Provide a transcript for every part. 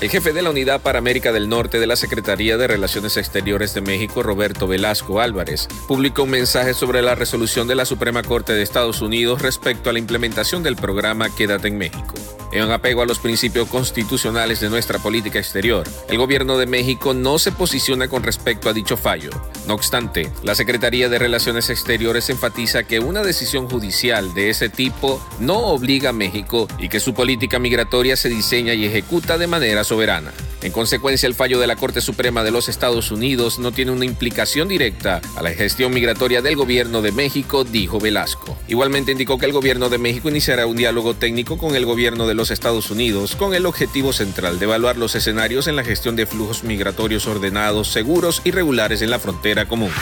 El jefe de la Unidad para América del Norte de la Secretaría de Relaciones Exteriores de México, Roberto Velasco Álvarez, publicó un mensaje sobre la resolución de la Suprema Corte de Estados Unidos respecto a la implementación del programa Quédate en México. En apego a los principios constitucionales de nuestra política exterior, el gobierno de México no se posiciona con respecto a dicho fallo. No obstante, la Secretaría de Relaciones Exteriores enfatiza que una decisión judicial de ese tipo no obliga a México y que su política migratoria se diseña y ejecuta de manera soberana. En consecuencia, el fallo de la Corte Suprema de los Estados Unidos no tiene una implicación directa a la gestión migratoria del gobierno de México, dijo Velasco. Igualmente indicó que el gobierno de México iniciará un diálogo técnico con el gobierno de los Estados Unidos con el objetivo central de evaluar los escenarios en la gestión de flujos migratorios ordenados, seguros y regulares en la frontera común.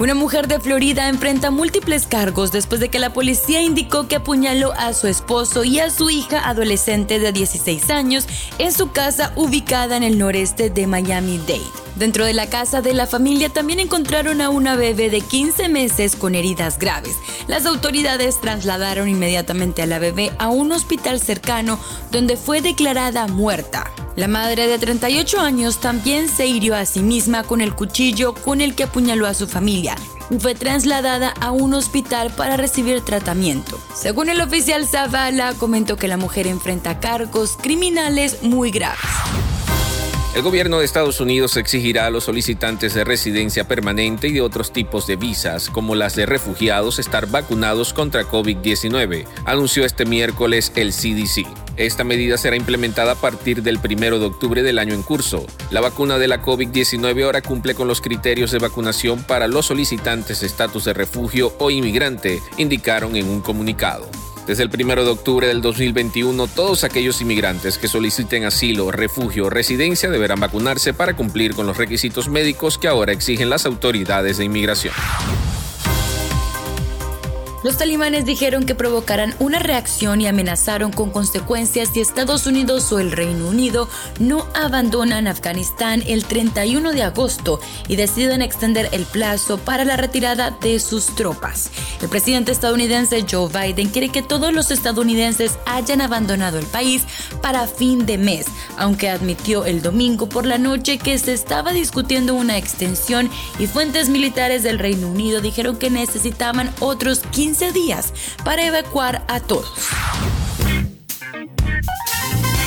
Una mujer de Florida enfrenta múltiples cargos después de que la policía indicó que apuñaló a su esposo y a su hija adolescente de 16 años en su casa ubicada en el noreste de Miami-Dade. Dentro de la casa de la familia también encontraron a una bebé de 15 meses con heridas graves. Las autoridades trasladaron inmediatamente a la bebé a un hospital cercano donde fue declarada muerta. La madre de 38 años también se hirió a sí misma con el cuchillo con el que apuñaló a su familia y fue trasladada a un hospital para recibir tratamiento. Según el oficial Zavala, comentó que la mujer enfrenta cargos criminales muy graves. El gobierno de Estados Unidos exigirá a los solicitantes de residencia permanente y de otros tipos de visas, como las de refugiados, estar vacunados contra COVID-19, anunció este miércoles el CDC. Esta medida será implementada a partir del 1 de octubre del año en curso. La vacuna de la COVID-19 ahora cumple con los criterios de vacunación para los solicitantes de estatus de refugio o inmigrante, indicaron en un comunicado. Desde el 1 de octubre del 2021, todos aquellos inmigrantes que soliciten asilo, refugio o residencia deberán vacunarse para cumplir con los requisitos médicos que ahora exigen las autoridades de inmigración. Los talibanes dijeron que provocarán una reacción y amenazaron con consecuencias si Estados Unidos o el Reino Unido no abandonan Afganistán el 31 de agosto y deciden extender el plazo para la retirada de sus tropas. El presidente estadounidense Joe Biden quiere que todos los estadounidenses hayan abandonado el país para fin de mes, aunque admitió el domingo por la noche que se estaba discutiendo una extensión y fuentes militares del Reino Unido dijeron que necesitaban otros 15 días para evacuar a todos.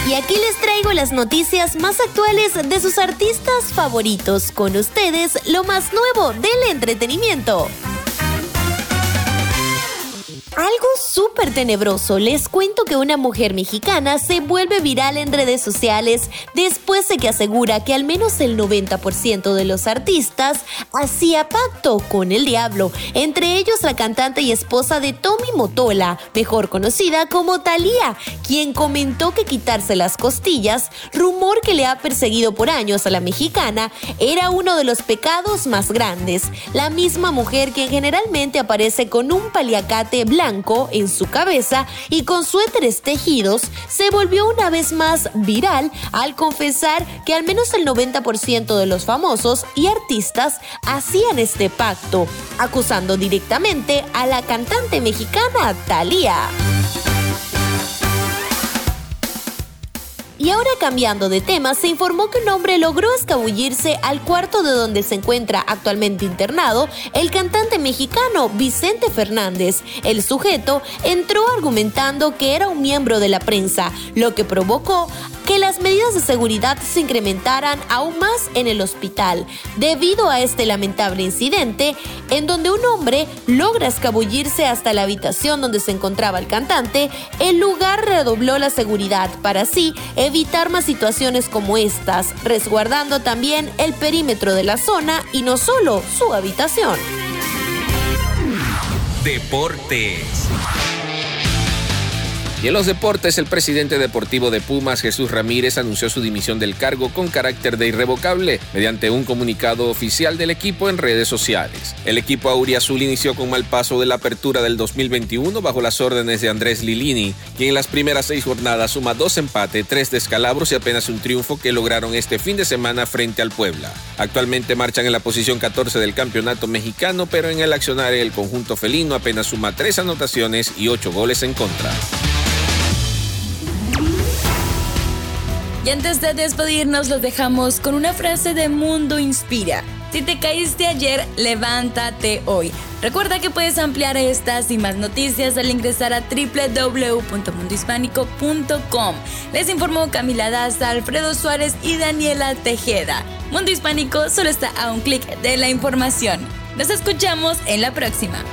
Y aquí les traigo las noticias más actuales de sus artistas favoritos. Con ustedes, lo más nuevo del entretenimiento. Súper tenebroso. Les cuento que una mujer mexicana se vuelve viral en redes sociales después de que asegura que al menos el 90% de los artistas hacía pacto con el diablo, entre ellos la cantante y esposa de Tommy Motola, mejor conocida como Thalía, quien comentó que quitarse las costillas, rumor que le ha perseguido por años a la mexicana, era uno de los pecados más grandes. La misma mujer que generalmente aparece con un paliacate blanco en su cabeza y con suéteres tejidos, se volvió una vez más viral al confesar que al menos el 90% de los famosos y artistas hacían este pacto, acusando directamente a la cantante mexicana Thalía. Y ahora cambiando de tema, se informó que un hombre logró escabullirse al cuarto de donde se encuentra actualmente internado el cantante mexicano Vicente Fernández. El sujeto entró argumentando que era un miembro de la prensa, lo que provocó que las medidas de seguridad se incrementaran aún más en el hospital, debido a este lamentable incidente en donde un hombre logra escabullirse hasta la habitación donde se encontraba el cantante, el lugar redobló la seguridad para así evitar más situaciones como estas, resguardando también el perímetro de la zona y no solo su habitación. Deportes. Y en los deportes, el presidente deportivo de Pumas, Jesús Ramírez, anunció su dimisión del cargo con carácter de irrevocable mediante un comunicado oficial del equipo en redes sociales. El equipo auriazul inició con mal paso de la apertura del 2021 bajo las órdenes de Andrés Lilini, quien en las primeras seis jornadas suma dos empates, tres descalabros y apenas un triunfo que lograron este fin de semana frente al Puebla. Actualmente marchan en la posición 14 del campeonato mexicano, pero en el accionario el conjunto felino apenas suma tres anotaciones y ocho goles en contra. Y antes de despedirnos, los dejamos con una frase de Mundo Inspira. Si te caíste ayer, levántate hoy. Recuerda que puedes ampliar estas y más noticias al ingresar a www.mundohispánico.com. Les informó Camila Daza, Alfredo Suárez y Daniela Tejeda. Mundo Hispánico solo está a un clic de la información. Nos escuchamos en la próxima.